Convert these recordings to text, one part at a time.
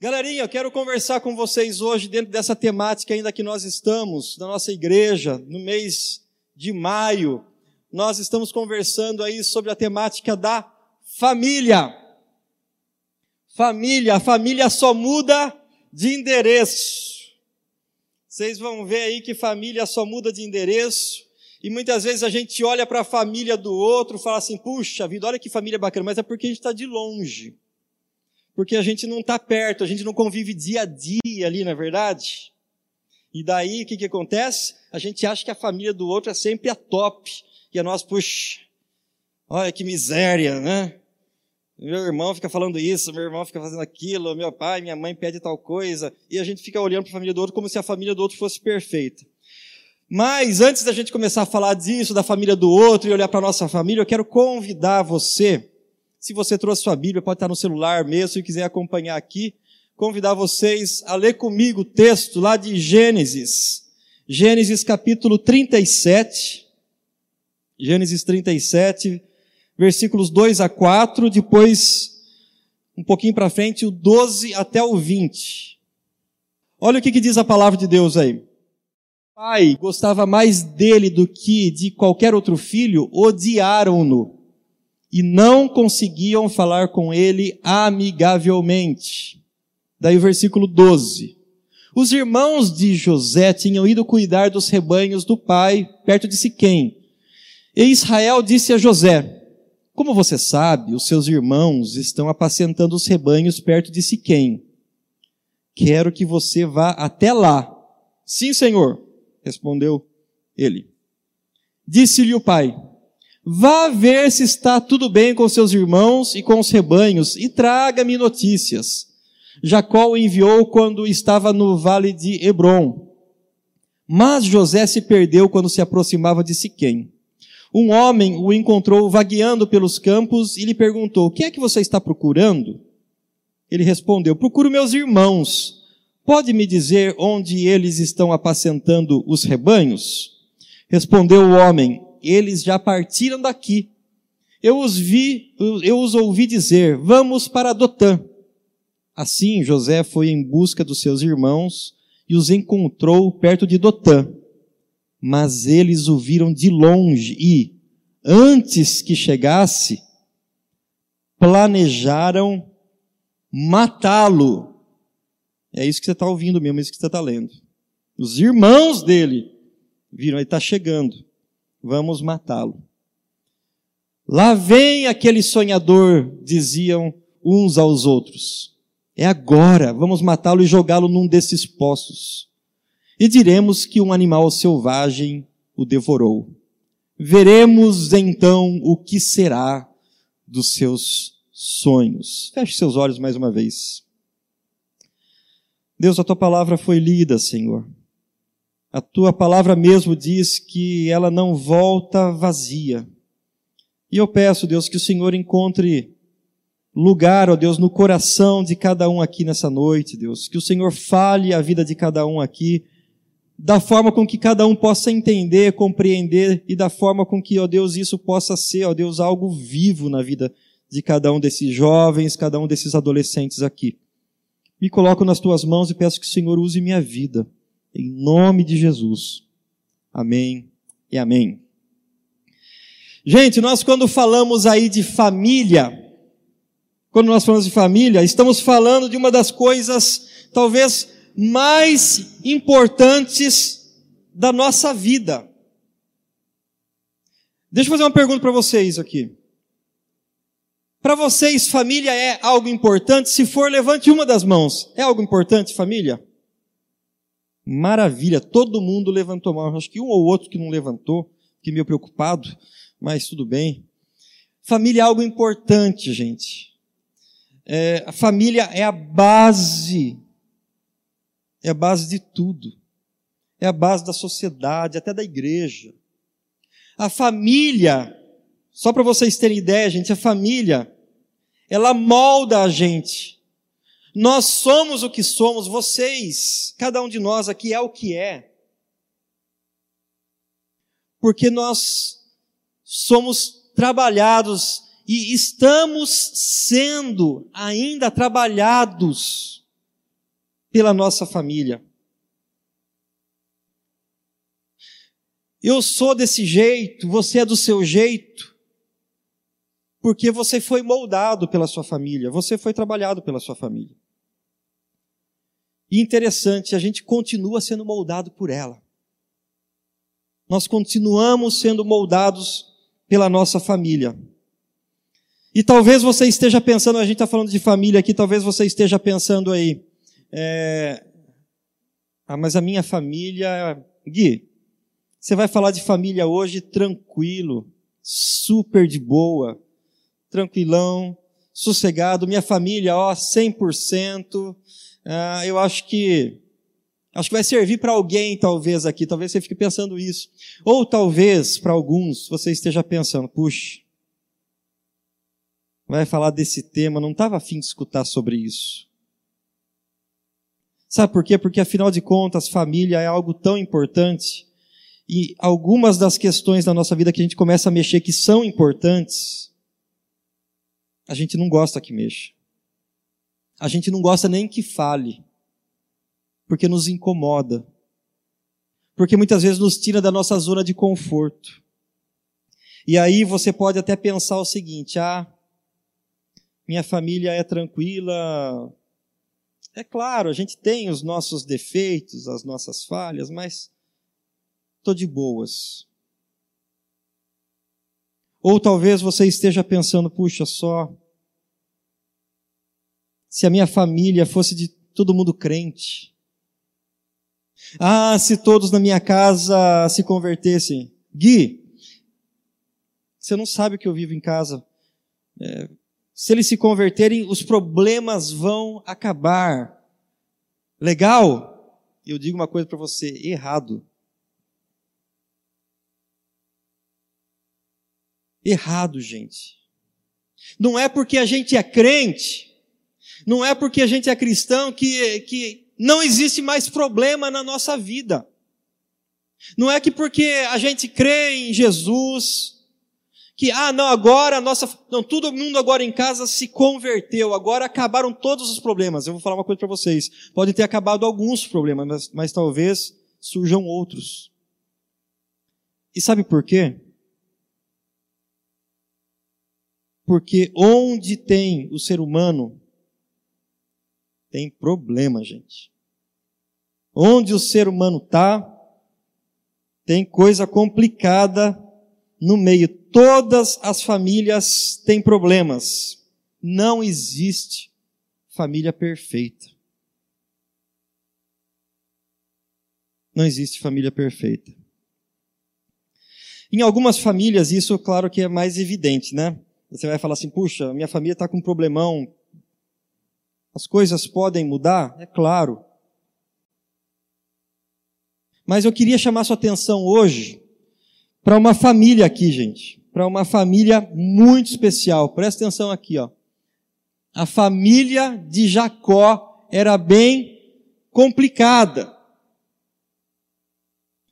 Galerinha, eu quero conversar com vocês hoje dentro dessa temática ainda que nós estamos, na nossa igreja, no mês de maio. Nós estamos conversando aí sobre a temática da família. Família, a família só muda de endereço. Vocês vão ver aí que família só muda de endereço. E muitas vezes a gente olha para a família do outro fala assim: puxa vida, olha que família bacana, mas é porque a gente está de longe. Porque a gente não está perto, a gente não convive dia a dia ali, na é verdade? E daí o que, que acontece? A gente acha que a família do outro é sempre a top. E a nós, puxa, olha que miséria, né? Meu irmão fica falando isso, meu irmão fica fazendo aquilo, meu pai, minha mãe pede tal coisa, e a gente fica olhando para a família do outro como se a família do outro fosse perfeita. Mas antes da gente começar a falar disso, da família do outro e olhar para a nossa família, eu quero convidar você, se você trouxe sua Bíblia, pode estar no celular mesmo, se quiser acompanhar aqui, convidar vocês a ler comigo o texto lá de Gênesis. Gênesis capítulo 37. Gênesis 37, versículos 2 a 4, depois, um pouquinho para frente, o 12 até o 20. Olha o que, que diz a palavra de Deus aí. O pai gostava mais dele do que de qualquer outro filho, odiaram-no e não conseguiam falar com ele amigavelmente. Daí o versículo 12. Os irmãos de José tinham ido cuidar dos rebanhos do pai, perto de Siquém. E Israel disse a José, como você sabe, os seus irmãos estão apacentando os rebanhos perto de Siquém. Quero que você vá até lá. Sim, senhor, respondeu ele. Disse-lhe o pai: Vá ver se está tudo bem com seus irmãos e com os rebanhos e traga-me notícias. Jacó o enviou quando estava no vale de Hebron. Mas José se perdeu quando se aproximava de Siquém um homem o encontrou vagueando pelos campos e lhe perguntou: O que é que você está procurando? Ele respondeu: Procuro meus irmãos. Pode me dizer onde eles estão apacentando os rebanhos? Respondeu o homem: Eles já partiram daqui. Eu os vi, eu os ouvi dizer: Vamos para Dotã. Assim José foi em busca dos seus irmãos e os encontrou perto de Dotã mas eles o viram de longe e, antes que chegasse, planejaram matá-lo. É isso que você está ouvindo mesmo, é isso que você está lendo. Os irmãos dele viram, ele está chegando, vamos matá-lo. Lá vem aquele sonhador, diziam uns aos outros. É agora, vamos matá-lo e jogá-lo num desses poços e diremos que um animal selvagem o devorou. Veremos então o que será dos seus sonhos. Feche seus olhos mais uma vez. Deus, a tua palavra foi lida, Senhor. A tua palavra mesmo diz que ela não volta vazia. E eu peço, Deus, que o Senhor encontre lugar, ó Deus, no coração de cada um aqui nessa noite, Deus. Que o Senhor fale a vida de cada um aqui da forma com que cada um possa entender, compreender e da forma com que, ó Deus, isso possa ser, ó Deus, algo vivo na vida de cada um desses jovens, cada um desses adolescentes aqui. Me coloco nas tuas mãos e peço que o Senhor use minha vida, em nome de Jesus. Amém e amém. Gente, nós quando falamos aí de família, quando nós falamos de família, estamos falando de uma das coisas, talvez, mais importantes da nossa vida. Deixa eu fazer uma pergunta para vocês aqui. Para vocês, família é algo importante? Se for, levante uma das mãos. É algo importante, família? Maravilha, todo mundo levantou a mão. Acho que um ou outro que não levantou, que meio preocupado, mas tudo bem. Família é algo importante, gente. É, a família é a base é a base de tudo. É a base da sociedade, até da igreja. A família, só para vocês terem ideia, gente, a família, ela molda a gente. Nós somos o que somos, vocês, cada um de nós aqui é o que é. Porque nós somos trabalhados e estamos sendo ainda trabalhados pela nossa família. Eu sou desse jeito, você é do seu jeito, porque você foi moldado pela sua família, você foi trabalhado pela sua família. E interessante, a gente continua sendo moldado por ela. Nós continuamos sendo moldados pela nossa família. E talvez você esteja pensando, a gente está falando de família aqui, talvez você esteja pensando aí, é, ah, mas a minha família, Gui, você vai falar de família hoje tranquilo, super de boa, tranquilão, sossegado. Minha família, ó, 100%. Ah, eu acho que acho que vai servir para alguém talvez aqui. Talvez você fique pensando isso. Ou talvez para alguns você esteja pensando, puxa, vai falar desse tema, não estava afim de escutar sobre isso. Sabe por quê? Porque afinal de contas, família é algo tão importante e algumas das questões da nossa vida que a gente começa a mexer que são importantes, a gente não gosta que mexa. A gente não gosta nem que fale, porque nos incomoda. Porque muitas vezes nos tira da nossa zona de conforto. E aí você pode até pensar o seguinte: ah, minha família é tranquila. É claro, a gente tem os nossos defeitos, as nossas falhas, mas estou de boas. Ou talvez você esteja pensando, puxa só, se a minha família fosse de todo mundo crente. Ah, se todos na minha casa se convertessem. Gui, você não sabe o que eu vivo em casa. É, se eles se converterem, os problemas vão acabar. Legal? Eu digo uma coisa para você: errado. errado, gente. Não é porque a gente é crente, não é porque a gente é cristão que, que não existe mais problema na nossa vida. Não é que porque a gente crê em Jesus, que, ah, não, agora a nossa, não, todo mundo agora em casa se converteu, agora acabaram todos os problemas. Eu vou falar uma coisa para vocês. Pode ter acabado alguns problemas, mas, mas talvez surjam outros. E sabe por quê? Porque onde tem o ser humano, tem problema, gente. Onde o ser humano está, tem coisa complicada no meio. Todas as famílias têm problemas. Não existe família perfeita. Não existe família perfeita. Em algumas famílias, isso, claro que é mais evidente, né? Você vai falar assim: puxa, minha família está com um problemão. As coisas podem mudar? É claro. Mas eu queria chamar sua atenção hoje para uma família aqui, gente. Para uma família muito especial. Presta atenção aqui, ó. A família de Jacó era bem complicada.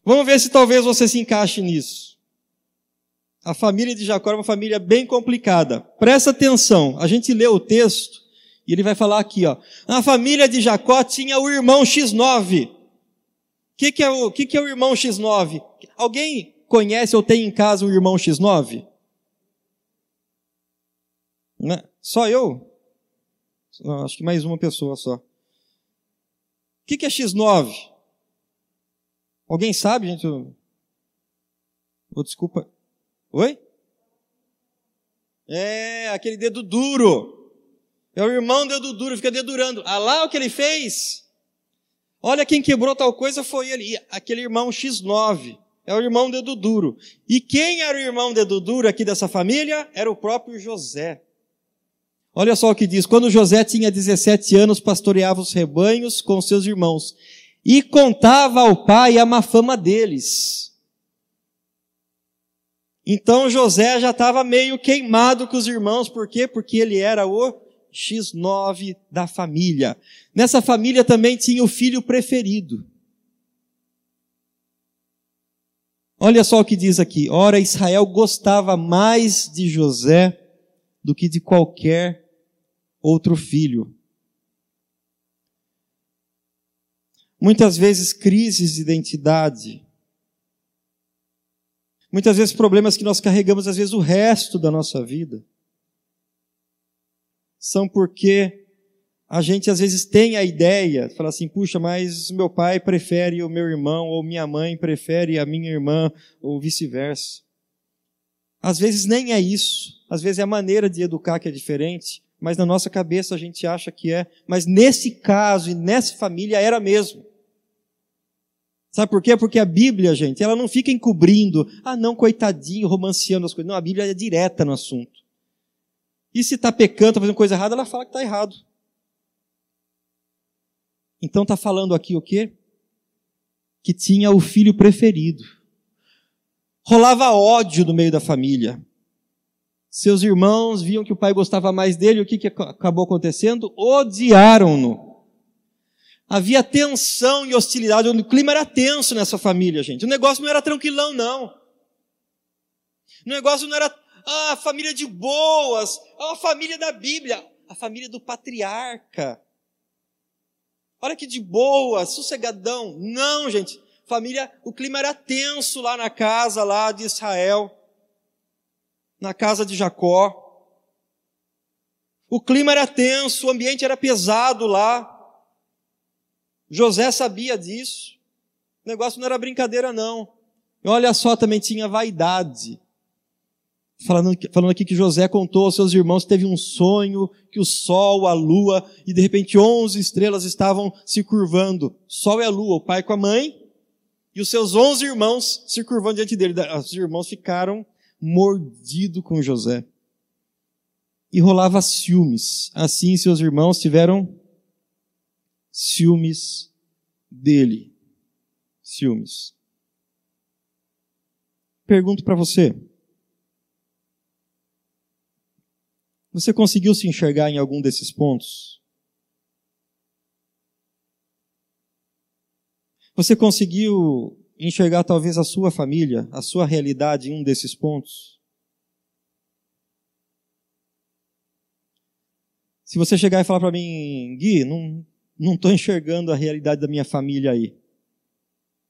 Vamos ver se talvez você se encaixe nisso. A família de Jacó era uma família bem complicada. Presta atenção, a gente lê o texto ele vai falar aqui, ó. A família de Jacó tinha o irmão X9. O que, que, é o que, que é o irmão X9? Alguém conhece ou tem em casa um irmão X9? Né? Só eu? Não, acho que mais uma pessoa só. O que, que é X9? Alguém sabe, gente? Oh, desculpa. Oi? É, aquele dedo duro. É o irmão dedo duro, fica dedurando. Ah lá o que ele fez? Olha quem quebrou tal coisa foi ele, aquele irmão X9. É o irmão dedo duro. E quem era o irmão dedo duro aqui dessa família? Era o próprio José. Olha só o que diz: quando José tinha 17 anos, pastoreava os rebanhos com seus irmãos e contava ao pai a má fama deles. Então José já estava meio queimado com os irmãos, por quê? Porque ele era o X9 da família. Nessa família também tinha o filho preferido. Olha só o que diz aqui. Ora, Israel gostava mais de José do que de qualquer outro filho. Muitas vezes crises de identidade. Muitas vezes problemas que nós carregamos, às vezes, o resto da nossa vida. São porque a gente às vezes tem a ideia, fala assim, puxa, mas meu pai prefere o meu irmão, ou minha mãe prefere a minha irmã, ou vice-versa. Às vezes nem é isso. Às vezes é a maneira de educar que é diferente, mas na nossa cabeça a gente acha que é. Mas nesse caso e nessa família era mesmo. Sabe por quê? Porque a Bíblia, gente, ela não fica encobrindo, ah, não, coitadinho, romanceando as coisas. Não, a Bíblia é direta no assunto. E se está pecando, está fazendo coisa errada, ela fala que está errado. Então está falando aqui o quê? Que tinha o filho preferido. Rolava ódio no meio da família. Seus irmãos viam que o pai gostava mais dele, o que, que acabou acontecendo? Odiaram-no. Havia tensão e hostilidade, o clima era tenso nessa família, gente. O negócio não era tranquilão, não. O negócio não era ah, a família de boas, a família da Bíblia, a família do patriarca. Olha que de boa, sossegadão. Não, gente. Família, o clima era tenso lá na casa lá de Israel, na casa de Jacó. O clima era tenso, o ambiente era pesado lá. José sabia disso. O negócio não era brincadeira, não. E olha só, também tinha vaidade. Falando, falando aqui que José contou aos seus irmãos que teve um sonho, que o sol, a lua, e de repente onze estrelas estavam se curvando. Sol e a lua, o pai com a mãe, e os seus onze irmãos se curvando diante dele. Os irmãos ficaram mordidos com José. E rolava ciúmes. Assim seus irmãos tiveram ciúmes dele. Ciúmes. Pergunto para você. Você conseguiu se enxergar em algum desses pontos? Você conseguiu enxergar talvez a sua família, a sua realidade em um desses pontos? Se você chegar e falar para mim, Gui, não, não estou enxergando a realidade da minha família aí.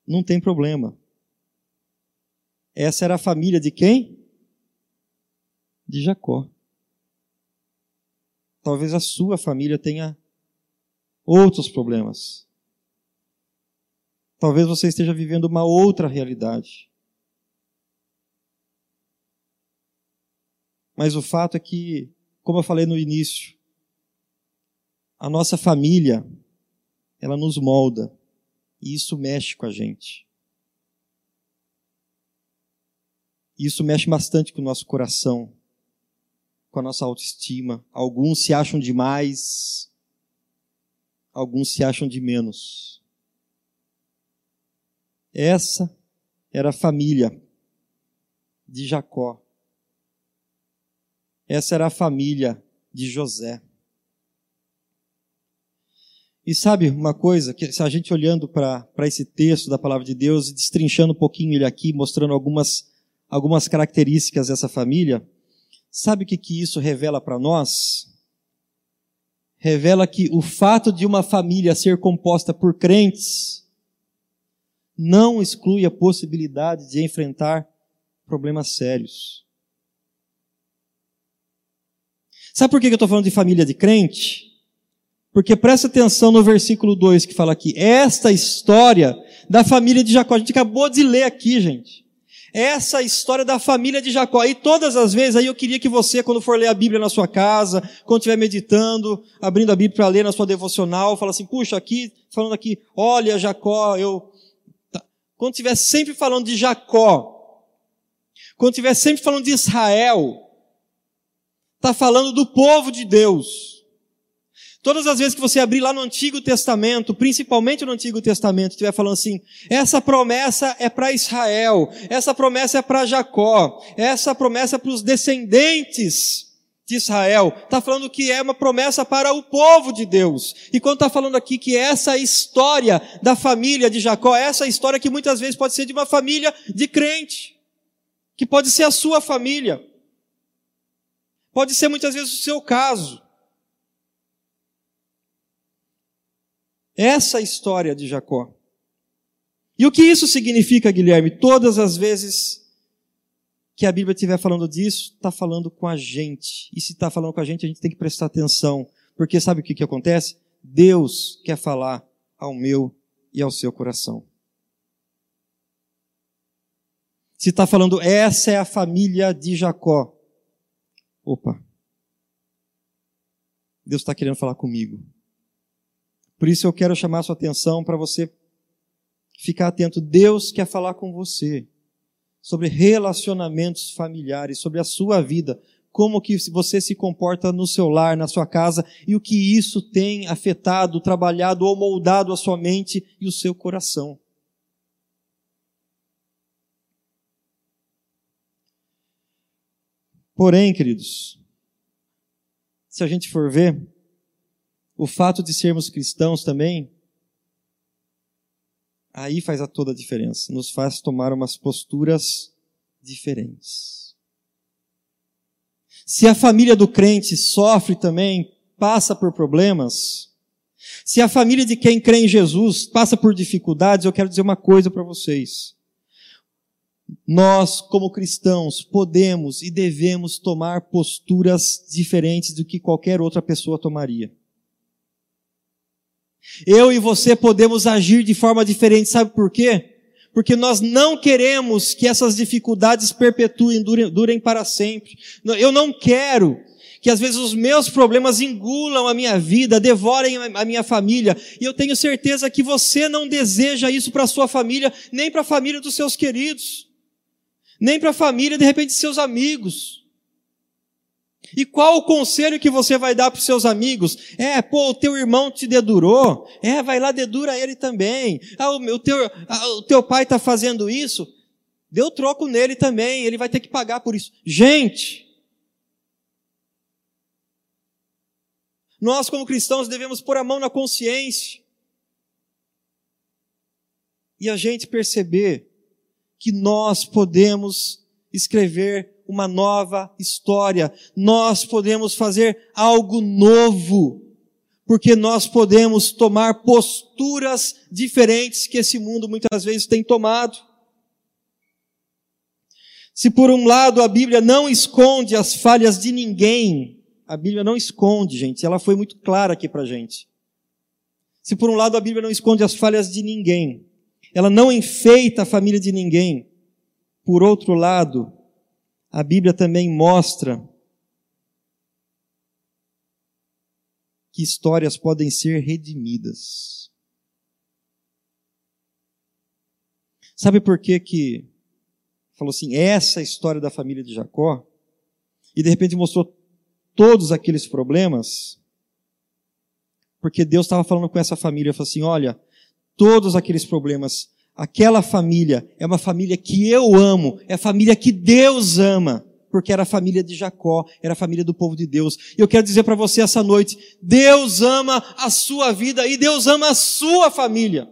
Não tem problema. Essa era a família de quem? De Jacó. Talvez a sua família tenha outros problemas. Talvez você esteja vivendo uma outra realidade. Mas o fato é que, como eu falei no início, a nossa família ela nos molda. E isso mexe com a gente. Isso mexe bastante com o nosso coração, com a nossa autoestima. Alguns se acham demais, alguns se acham de menos. Essa era a família de Jacó. Essa era a família de José. E sabe uma coisa, que se a gente olhando para esse texto da palavra de Deus e destrinchando um pouquinho ele aqui, mostrando algumas, algumas características dessa família, sabe o que, que isso revela para nós? Revela que o fato de uma família ser composta por crentes não exclui a possibilidade de enfrentar problemas sérios. Sabe por que eu estou falando de família de crente? Porque presta atenção no versículo 2 que fala aqui. Esta história da família de Jacó. A gente acabou de ler aqui, gente. Essa história da família de Jacó. E todas as vezes aí eu queria que você, quando for ler a Bíblia na sua casa, quando estiver meditando, abrindo a Bíblia para ler na sua devocional, fala assim, puxa, aqui, falando aqui, olha Jacó, eu. Tá. Quando estiver sempre falando de Jacó, quando estiver sempre falando de Israel, está falando do povo de Deus. Todas as vezes que você abrir lá no Antigo Testamento, principalmente no Antigo Testamento, estiver falando assim, essa promessa é para Israel, essa promessa é para Jacó, essa promessa é para os descendentes de Israel, está falando que é uma promessa para o povo de Deus. E quando está falando aqui que essa história da família de Jacó, essa história que muitas vezes pode ser de uma família de crente, que pode ser a sua família, pode ser muitas vezes o seu caso. Essa é a história de Jacó. E o que isso significa, Guilherme? Todas as vezes que a Bíblia estiver falando disso, está falando com a gente. E se está falando com a gente, a gente tem que prestar atenção. Porque sabe o que, que acontece? Deus quer falar ao meu e ao seu coração. Se está falando, essa é a família de Jacó. Opa. Deus está querendo falar comigo. Por isso eu quero chamar sua atenção para você ficar atento. Deus quer falar com você sobre relacionamentos familiares, sobre a sua vida, como que você se comporta no seu lar, na sua casa e o que isso tem afetado, trabalhado ou moldado a sua mente e o seu coração. Porém, queridos, se a gente for ver, o fato de sermos cristãos também aí faz a toda a diferença. Nos faz tomar umas posturas diferentes. Se a família do crente sofre também, passa por problemas, se a família de quem crê em Jesus passa por dificuldades, eu quero dizer uma coisa para vocês. Nós, como cristãos, podemos e devemos tomar posturas diferentes do que qualquer outra pessoa tomaria. Eu e você podemos agir de forma diferente, sabe por quê? Porque nós não queremos que essas dificuldades perpetuem, durem, durem para sempre. Eu não quero que às vezes os meus problemas engulam a minha vida, devorem a minha família. E eu tenho certeza que você não deseja isso para a sua família, nem para a família dos seus queridos, nem para a família, de repente, de seus amigos. E qual o conselho que você vai dar para os seus amigos? É, pô, o teu irmão te dedurou. É, vai lá, dedura ele também. Ah, o, meu, teu, ah, o teu pai está fazendo isso. Deu troco nele também, ele vai ter que pagar por isso. Gente, nós como cristãos devemos pôr a mão na consciência e a gente perceber que nós podemos escrever uma nova história. Nós podemos fazer algo novo, porque nós podemos tomar posturas diferentes que esse mundo muitas vezes tem tomado. Se por um lado a Bíblia não esconde as falhas de ninguém, a Bíblia não esconde, gente, ela foi muito clara aqui pra gente. Se por um lado a Bíblia não esconde as falhas de ninguém, ela não enfeita a família de ninguém, por outro lado, a Bíblia também mostra que histórias podem ser redimidas. Sabe por que que falou assim, essa é história da família de Jacó? E de repente mostrou todos aqueles problemas? Porque Deus estava falando com essa família, falou assim, olha, todos aqueles problemas aquela família é uma família que eu amo, é a família que Deus ama, porque era a família de Jacó, era a família do povo de Deus. E eu quero dizer para você essa noite, Deus ama a sua vida e Deus ama a sua família.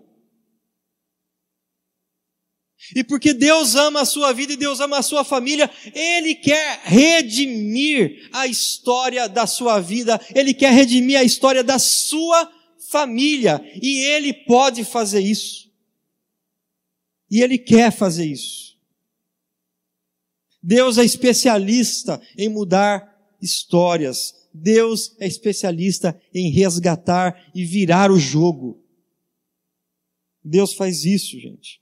E porque Deus ama a sua vida e Deus ama a sua família, Ele quer redimir a história da sua vida, Ele quer redimir a história da sua família, e Ele pode fazer isso. E Ele quer fazer isso. Deus é especialista em mudar histórias. Deus é especialista em resgatar e virar o jogo. Deus faz isso, gente.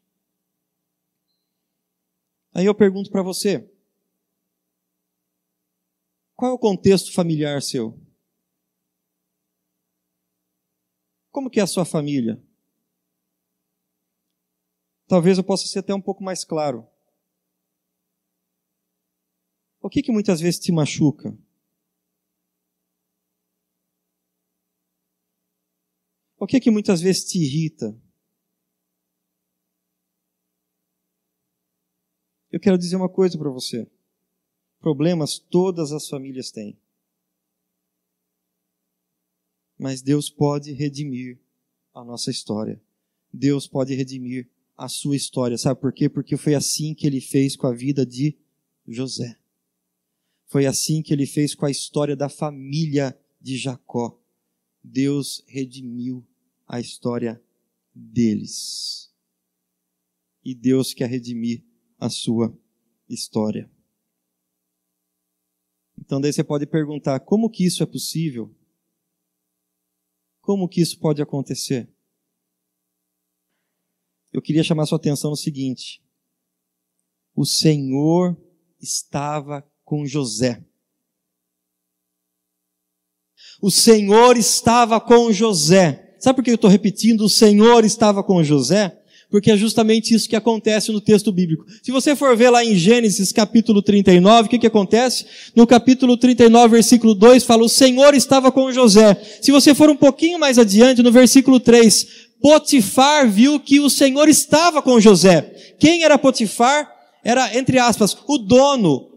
Aí eu pergunto para você: qual é o contexto familiar seu? Como que é a sua família? Talvez eu possa ser até um pouco mais claro. O que que muitas vezes te machuca? O que que muitas vezes te irrita? Eu quero dizer uma coisa para você. Problemas todas as famílias têm. Mas Deus pode redimir a nossa história. Deus pode redimir a sua história. Sabe por quê? Porque foi assim que ele fez com a vida de José. Foi assim que ele fez com a história da família de Jacó. Deus redimiu a história deles. E Deus quer redimir a sua história. Então daí você pode perguntar, como que isso é possível? Como que isso pode acontecer? Eu queria chamar sua atenção no seguinte: o Senhor estava com José. O Senhor estava com José. Sabe por que eu estou repetindo? O Senhor estava com José? Porque é justamente isso que acontece no texto bíblico. Se você for ver lá em Gênesis capítulo 39, o que, que acontece? No capítulo 39, versículo 2, fala: O Senhor estava com José. Se você for um pouquinho mais adiante, no versículo 3, Potifar viu que o Senhor estava com José. Quem era Potifar? Era, entre aspas, o dono,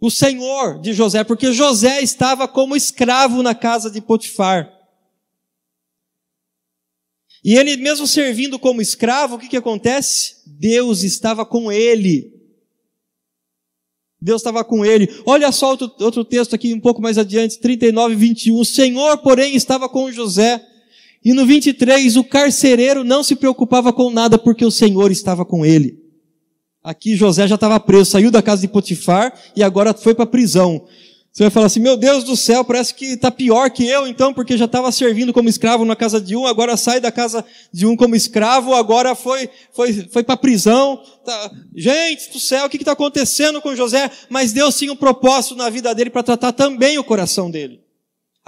o senhor de José, porque José estava como escravo na casa de Potifar. E ele, mesmo servindo como escravo, o que, que acontece? Deus estava com ele. Deus estava com ele. Olha só outro, outro texto aqui, um pouco mais adiante, 39, 21. O Senhor, porém, estava com José. E no 23, o carcereiro não se preocupava com nada, porque o Senhor estava com ele. Aqui José já estava preso, saiu da casa de Potifar e agora foi para a prisão. Você vai falar assim, meu Deus do céu, parece que está pior que eu então, porque já estava servindo como escravo na casa de um, agora sai da casa de um como escravo, agora foi, foi, foi para a prisão. Tá. Gente do céu, o que está acontecendo com José? Mas Deus tinha um propósito na vida dele para tratar também o coração dele.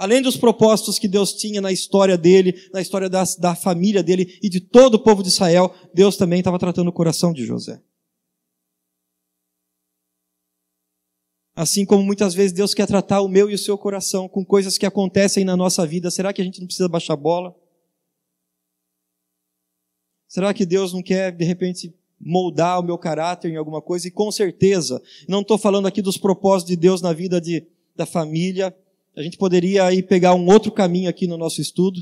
Além dos propósitos que Deus tinha na história dele, na história da, da família dele e de todo o povo de Israel, Deus também estava tratando o coração de José. Assim como muitas vezes Deus quer tratar o meu e o seu coração com coisas que acontecem na nossa vida, será que a gente não precisa baixar bola? Será que Deus não quer, de repente, moldar o meu caráter em alguma coisa? E com certeza, não estou falando aqui dos propósitos de Deus na vida de, da família. A gente poderia aí pegar um outro caminho aqui no nosso estudo.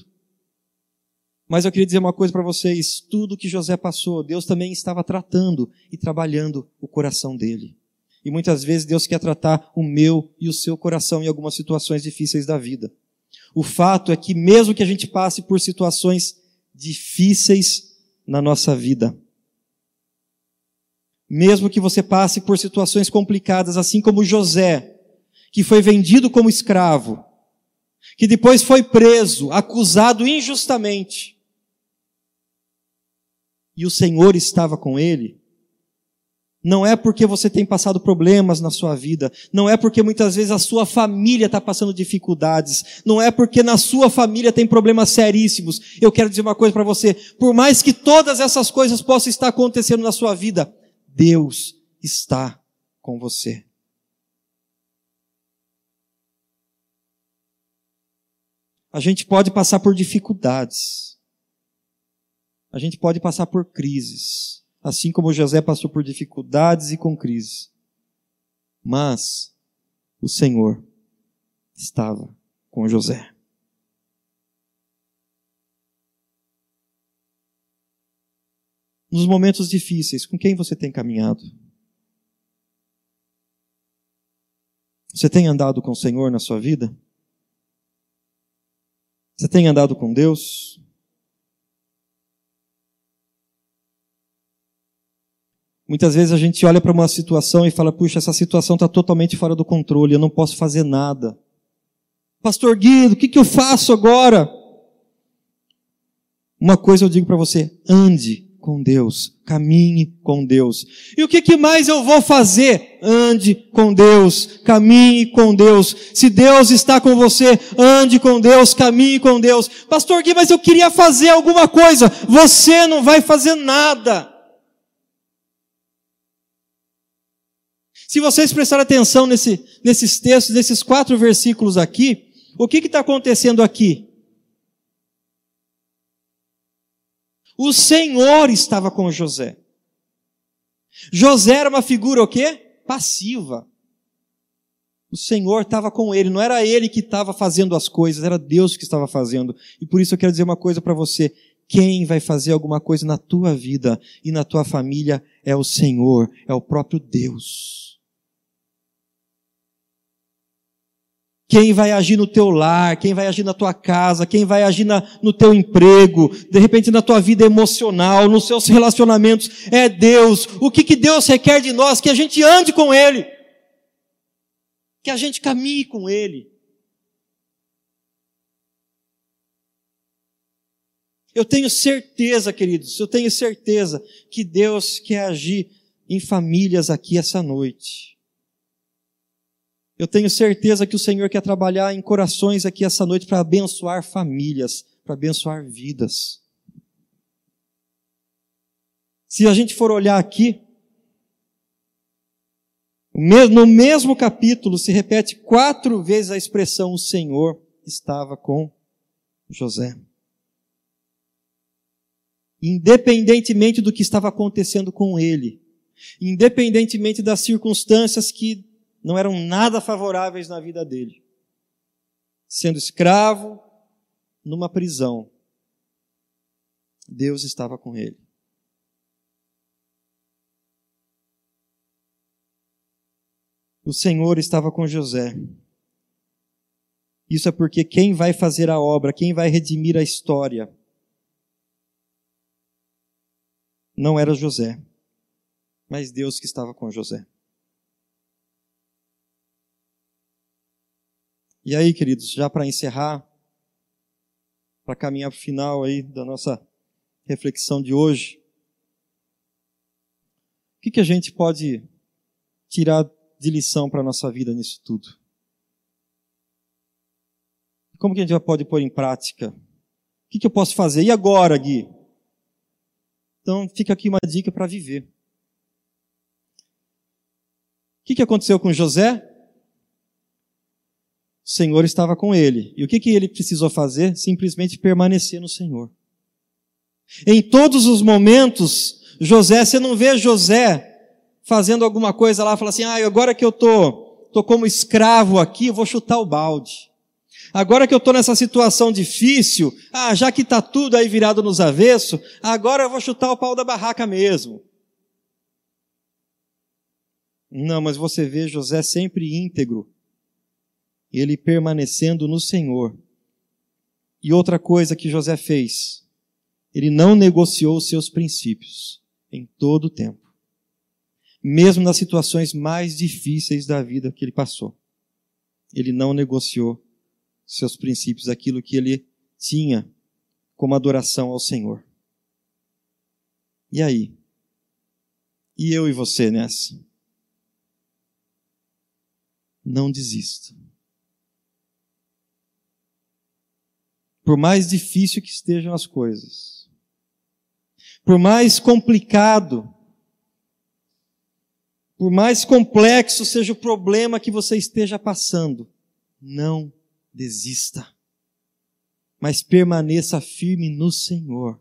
Mas eu queria dizer uma coisa para vocês: tudo que José passou, Deus também estava tratando e trabalhando o coração dele. E muitas vezes Deus quer tratar o meu e o seu coração em algumas situações difíceis da vida. O fato é que, mesmo que a gente passe por situações difíceis na nossa vida, mesmo que você passe por situações complicadas, assim como José, que foi vendido como escravo, que depois foi preso, acusado injustamente, e o Senhor estava com ele, não é porque você tem passado problemas na sua vida. Não é porque muitas vezes a sua família está passando dificuldades. Não é porque na sua família tem problemas seríssimos. Eu quero dizer uma coisa para você. Por mais que todas essas coisas possam estar acontecendo na sua vida, Deus está com você. A gente pode passar por dificuldades. A gente pode passar por crises assim como José passou por dificuldades e com crises. Mas o Senhor estava com José. Nos momentos difíceis, com quem você tem caminhado? Você tem andado com o Senhor na sua vida? Você tem andado com Deus? Muitas vezes a gente olha para uma situação e fala, puxa, essa situação está totalmente fora do controle, eu não posso fazer nada. Pastor Guido, o que, que eu faço agora? Uma coisa eu digo para você, ande com Deus, caminhe com Deus. E o que, que mais eu vou fazer? Ande com Deus, caminhe com Deus. Se Deus está com você, ande com Deus, caminhe com Deus. Pastor Gui, mas eu queria fazer alguma coisa. Você não vai fazer nada. Se vocês prestarem atenção nesse, nesses textos, nesses quatro versículos aqui, o que está acontecendo aqui? O Senhor estava com José. José era uma figura o quê? Passiva. O Senhor estava com ele, não era ele que estava fazendo as coisas, era Deus que estava fazendo. E por isso eu quero dizer uma coisa para você: quem vai fazer alguma coisa na tua vida e na tua família é o Senhor, é o próprio Deus. Quem vai agir no teu lar, quem vai agir na tua casa, quem vai agir na, no teu emprego, de repente na tua vida emocional, nos seus relacionamentos, é Deus. O que, que Deus requer de nós? Que a gente ande com Ele. Que a gente caminhe com Ele. Eu tenho certeza, queridos, eu tenho certeza que Deus quer agir em famílias aqui essa noite. Eu tenho certeza que o Senhor quer trabalhar em corações aqui essa noite para abençoar famílias, para abençoar vidas. Se a gente for olhar aqui, no mesmo capítulo se repete quatro vezes a expressão o Senhor estava com José. Independentemente do que estava acontecendo com ele, independentemente das circunstâncias que não eram nada favoráveis na vida dele. Sendo escravo numa prisão, Deus estava com ele. O Senhor estava com José. Isso é porque quem vai fazer a obra, quem vai redimir a história, não era José, mas Deus que estava com José. E aí, queridos, já para encerrar, para caminhar para o final aí da nossa reflexão de hoje, o que, que a gente pode tirar de lição para a nossa vida nisso tudo? Como que a gente pode pôr em prática? O que, que eu posso fazer? E agora, Gui? Então, fica aqui uma dica para viver. O que, que aconteceu com José? O Senhor estava com ele. E o que, que ele precisou fazer? Simplesmente permanecer no Senhor. Em todos os momentos, José, você não vê José fazendo alguma coisa lá, fala assim, ah, agora que eu tô, tô como escravo aqui, eu vou chutar o balde. Agora que eu estou nessa situação difícil, ah, já que está tudo aí virado nos avessos, agora eu vou chutar o pau da barraca mesmo. Não, mas você vê José sempre íntegro, ele permanecendo no Senhor. E outra coisa que José fez, ele não negociou seus princípios em todo o tempo. Mesmo nas situações mais difíceis da vida que ele passou. Ele não negociou seus princípios, aquilo que ele tinha como adoração ao Senhor. E aí? E eu e você nessa? Não desista. Por mais difícil que estejam as coisas, por mais complicado, por mais complexo seja o problema que você esteja passando, não desista, mas permaneça firme no Senhor.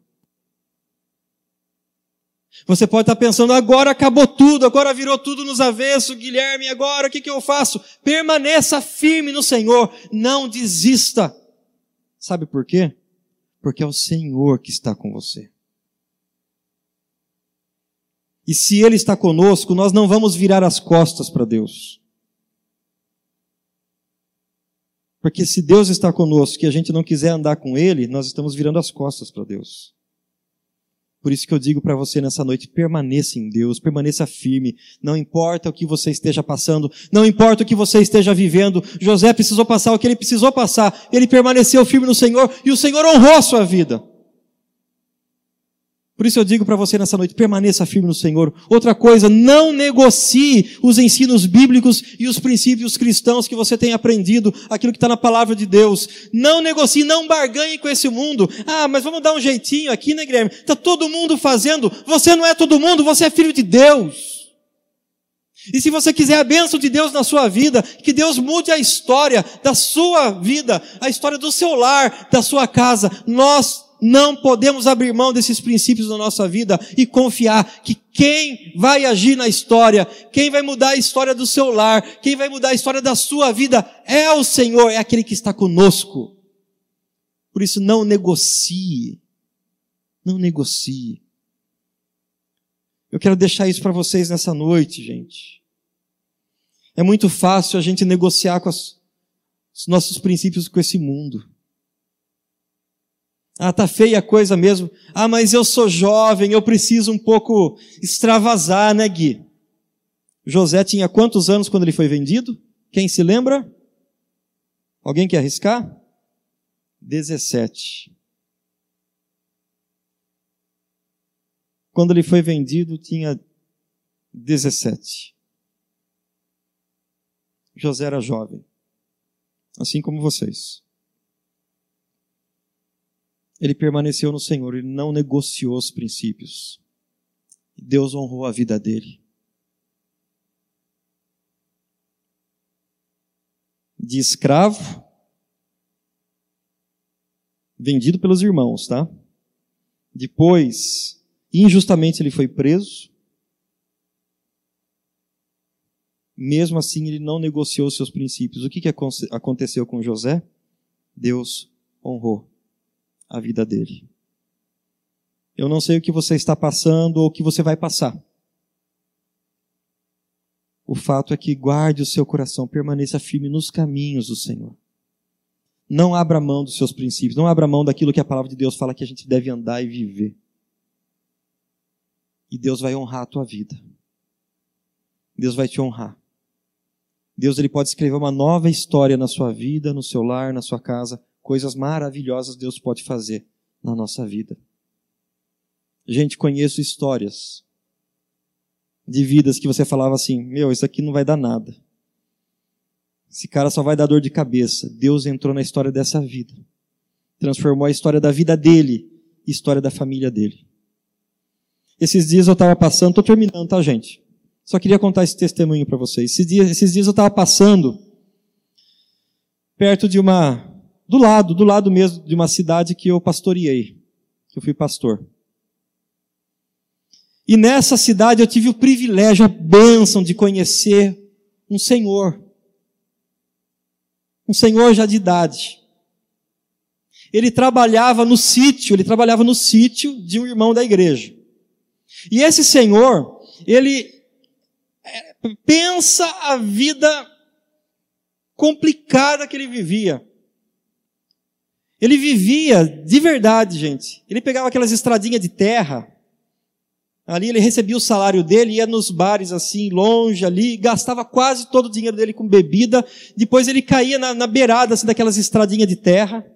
Você pode estar pensando, agora acabou tudo, agora virou tudo nos avessos, Guilherme, agora o que, que eu faço? Permaneça firme no Senhor, não desista. Sabe por quê? Porque é o Senhor que está com você. E se Ele está conosco, nós não vamos virar as costas para Deus. Porque se Deus está conosco e a gente não quiser andar com Ele, nós estamos virando as costas para Deus. Por isso que eu digo para você nessa noite, permaneça em Deus, permaneça firme, não importa o que você esteja passando, não importa o que você esteja vivendo. José precisou passar o que ele precisou passar, ele permaneceu firme no Senhor e o Senhor honrou a sua vida. Por isso eu digo para você nessa noite, permaneça firme no Senhor. Outra coisa, não negocie os ensinos bíblicos e os princípios cristãos que você tem aprendido, aquilo que está na palavra de Deus. Não negocie, não barganhe com esse mundo. Ah, mas vamos dar um jeitinho aqui, né, Guilherme? Está todo mundo fazendo. Você não é todo mundo, você é filho de Deus. E se você quiser a bênção de Deus na sua vida, que Deus mude a história da sua vida, a história do seu lar, da sua casa, nós não podemos abrir mão desses princípios na nossa vida e confiar que quem vai agir na história, quem vai mudar a história do seu lar, quem vai mudar a história da sua vida é o Senhor, é aquele que está conosco. Por isso, não negocie. Não negocie. Eu quero deixar isso para vocês nessa noite, gente. É muito fácil a gente negociar com as os nossos princípios com esse mundo. Ah, tá feia a coisa mesmo. Ah, mas eu sou jovem, eu preciso um pouco extravasar, né, Gui? José tinha quantos anos quando ele foi vendido? Quem se lembra? Alguém quer arriscar? 17. Quando ele foi vendido, tinha 17. José era jovem, assim como vocês. Ele permaneceu no Senhor, ele não negociou os princípios. Deus honrou a vida dele. De escravo, vendido pelos irmãos, tá? Depois, injustamente ele foi preso. Mesmo assim, ele não negociou seus princípios. O que, que aconteceu com José? Deus honrou a vida dele. Eu não sei o que você está passando ou o que você vai passar. O fato é que guarde o seu coração, permaneça firme nos caminhos do Senhor. Não abra mão dos seus princípios, não abra mão daquilo que a palavra de Deus fala que a gente deve andar e viver. E Deus vai honrar a tua vida. Deus vai te honrar. Deus ele pode escrever uma nova história na sua vida, no seu lar, na sua casa, coisas maravilhosas Deus pode fazer na nossa vida. Gente, conheço histórias de vidas que você falava assim: meu, isso aqui não vai dar nada. Esse cara só vai dar dor de cabeça. Deus entrou na história dessa vida, transformou a história da vida dele, história da família dele. Esses dias eu estava passando, estou terminando, tá, gente? Só queria contar esse testemunho para vocês. Esses dias, esses dias eu estava passando perto de uma do lado, do lado mesmo de uma cidade que eu pastoreei, que eu fui pastor. E nessa cidade eu tive o privilégio, a bênção de conhecer um senhor. Um senhor já de idade. Ele trabalhava no sítio, ele trabalhava no sítio de um irmão da igreja. E esse senhor, ele é, pensa a vida complicada que ele vivia. Ele vivia de verdade, gente. Ele pegava aquelas estradinhas de terra. Ali ele recebia o salário dele, ia nos bares assim, longe ali, gastava quase todo o dinheiro dele com bebida. Depois ele caía na, na beirada assim, daquelas estradinhas de terra.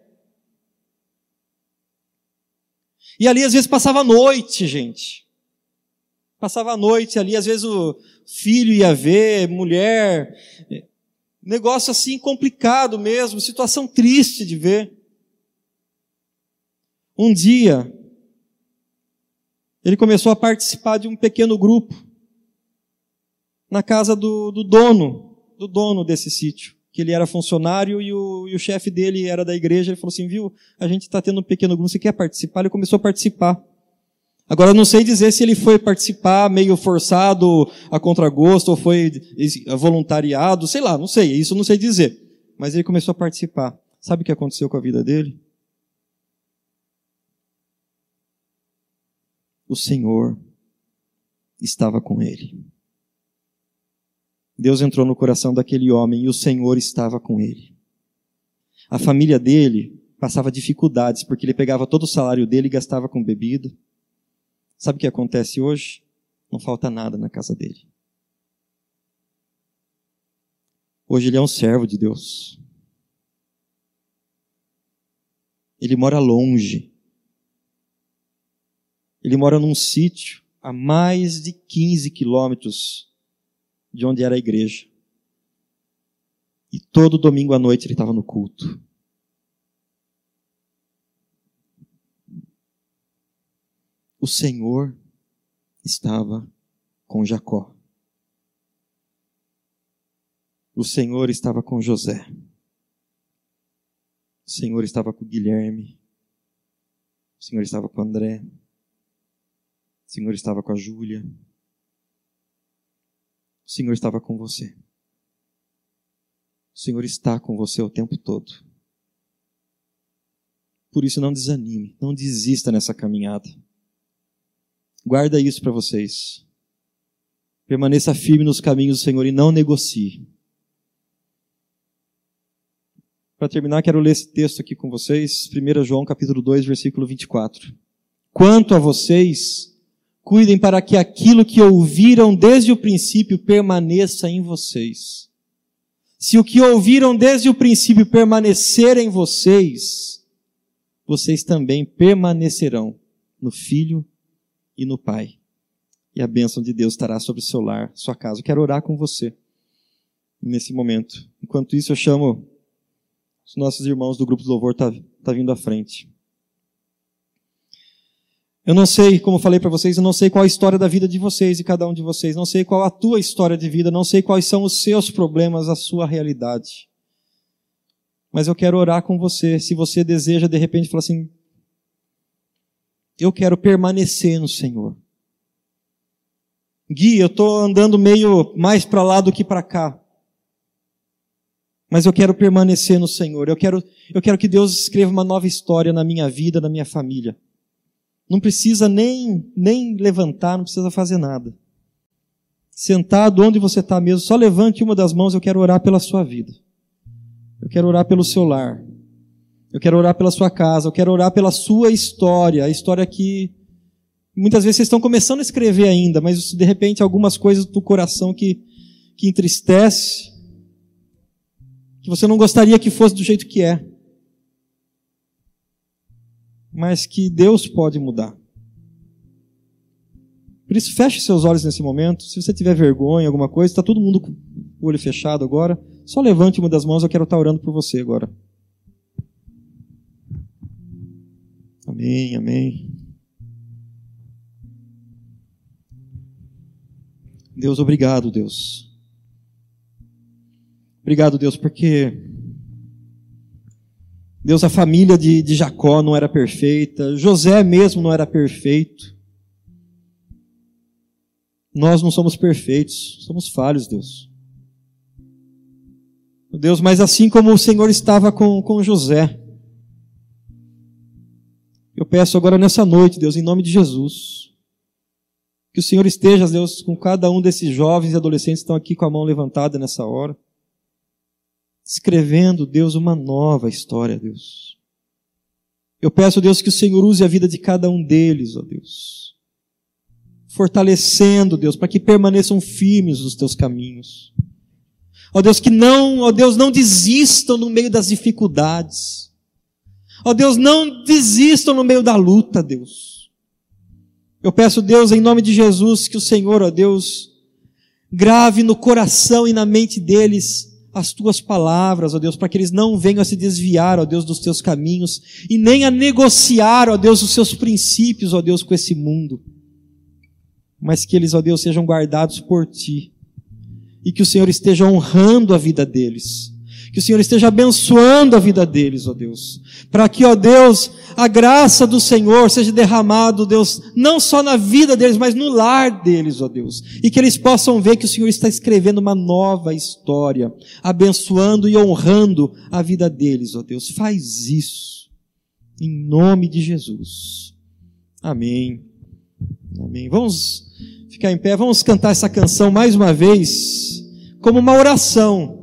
E ali às vezes passava a noite, gente. Passava a noite ali, às vezes o filho ia ver, mulher. Negócio assim complicado mesmo, situação triste de ver. Um dia, ele começou a participar de um pequeno grupo na casa do, do dono, do dono desse sítio, que ele era funcionário e o, e o chefe dele era da igreja. Ele falou assim: viu, a gente está tendo um pequeno grupo, você quer participar? Ele começou a participar. Agora, não sei dizer se ele foi participar meio forçado a contragosto ou foi voluntariado, sei lá, não sei, isso não sei dizer. Mas ele começou a participar. Sabe o que aconteceu com a vida dele? O Senhor estava com ele. Deus entrou no coração daquele homem e o Senhor estava com ele. A família dele passava dificuldades porque ele pegava todo o salário dele e gastava com bebida. Sabe o que acontece hoje? Não falta nada na casa dele. Hoje ele é um servo de Deus. Ele mora longe. Ele mora num sítio a mais de 15 quilômetros de onde era a igreja. E todo domingo à noite ele estava no culto. O Senhor estava com Jacó. O Senhor estava com José. O Senhor estava com Guilherme. O Senhor estava com André. O Senhor estava com a Júlia. O Senhor estava com você. O Senhor está com você o tempo todo. Por isso não desanime, não desista nessa caminhada. Guarda isso para vocês. Permaneça firme nos caminhos do Senhor e não negocie. Para terminar, quero ler esse texto aqui com vocês, 1 João capítulo 2, versículo 24. Quanto a vocês, cuidem para que aquilo que ouviram desde o princípio permaneça em vocês. Se o que ouviram desde o princípio permanecer em vocês, vocês também permanecerão no Filho e no Pai. E a bênção de Deus estará sobre o seu lar, sua casa. Eu quero orar com você nesse momento. Enquanto isso, eu chamo os nossos irmãos do grupo do louvor, tá, tá vindo à frente. Eu não sei, como falei para vocês, eu não sei qual a história da vida de vocês e cada um de vocês. Não sei qual a tua história de vida, não sei quais são os seus problemas, a sua realidade. Mas eu quero orar com você. Se você deseja, de repente, falar assim: Eu quero permanecer no Senhor. Gui, eu estou andando meio mais para lá do que para cá. Mas eu quero permanecer no Senhor. Eu quero, eu quero que Deus escreva uma nova história na minha vida, na minha família. Não precisa nem, nem levantar, não precisa fazer nada. Sentado onde você está mesmo, só levante uma das mãos, eu quero orar pela sua vida. Eu quero orar pelo seu lar. Eu quero orar pela sua casa. Eu quero orar pela sua história. A história que muitas vezes vocês estão começando a escrever ainda, mas de repente algumas coisas do coração que, que entristece, que você não gostaria que fosse do jeito que é mas que Deus pode mudar. Por isso, feche seus olhos nesse momento. Se você tiver vergonha, alguma coisa, está todo mundo com o olho fechado agora. Só levante uma das mãos, eu quero estar orando por você agora. Amém, amém. Deus, obrigado, Deus. Obrigado, Deus, porque Deus, a família de, de Jacó não era perfeita, José mesmo não era perfeito. Nós não somos perfeitos, somos falhos, Deus. Deus, mas assim como o Senhor estava com, com José, eu peço agora nessa noite, Deus, em nome de Jesus, que o Senhor esteja, Deus, com cada um desses jovens e adolescentes que estão aqui com a mão levantada nessa hora escrevendo, Deus, uma nova história, Deus. Eu peço, Deus, que o Senhor use a vida de cada um deles, ó Deus. Fortalecendo, Deus, para que permaneçam firmes nos teus caminhos. Ó Deus, que não, ó Deus, não desistam no meio das dificuldades. Ó Deus, não desistam no meio da luta, Deus. Eu peço, Deus, em nome de Jesus, que o Senhor, ó Deus, grave no coração e na mente deles as tuas palavras, ó Deus, para que eles não venham a se desviar, ó Deus, dos teus caminhos e nem a negociar, ó Deus, os seus princípios, ó Deus, com esse mundo. Mas que eles, ó Deus, sejam guardados por ti e que o Senhor esteja honrando a vida deles que o Senhor esteja abençoando a vida deles, ó Deus. Para que, ó Deus, a graça do Senhor seja derramado, Deus, não só na vida deles, mas no lar deles, ó Deus. E que eles possam ver que o Senhor está escrevendo uma nova história, abençoando e honrando a vida deles, ó Deus. Faz isso. Em nome de Jesus. Amém. Amém. Vamos ficar em pé, vamos cantar essa canção mais uma vez, como uma oração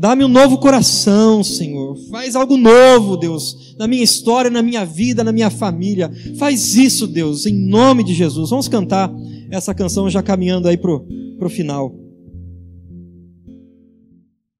Dá-me um novo coração, Senhor. Faz algo novo, Deus, na minha história, na minha vida, na minha família. Faz isso, Deus, em nome de Jesus. Vamos cantar essa canção já caminhando aí pro, pro final.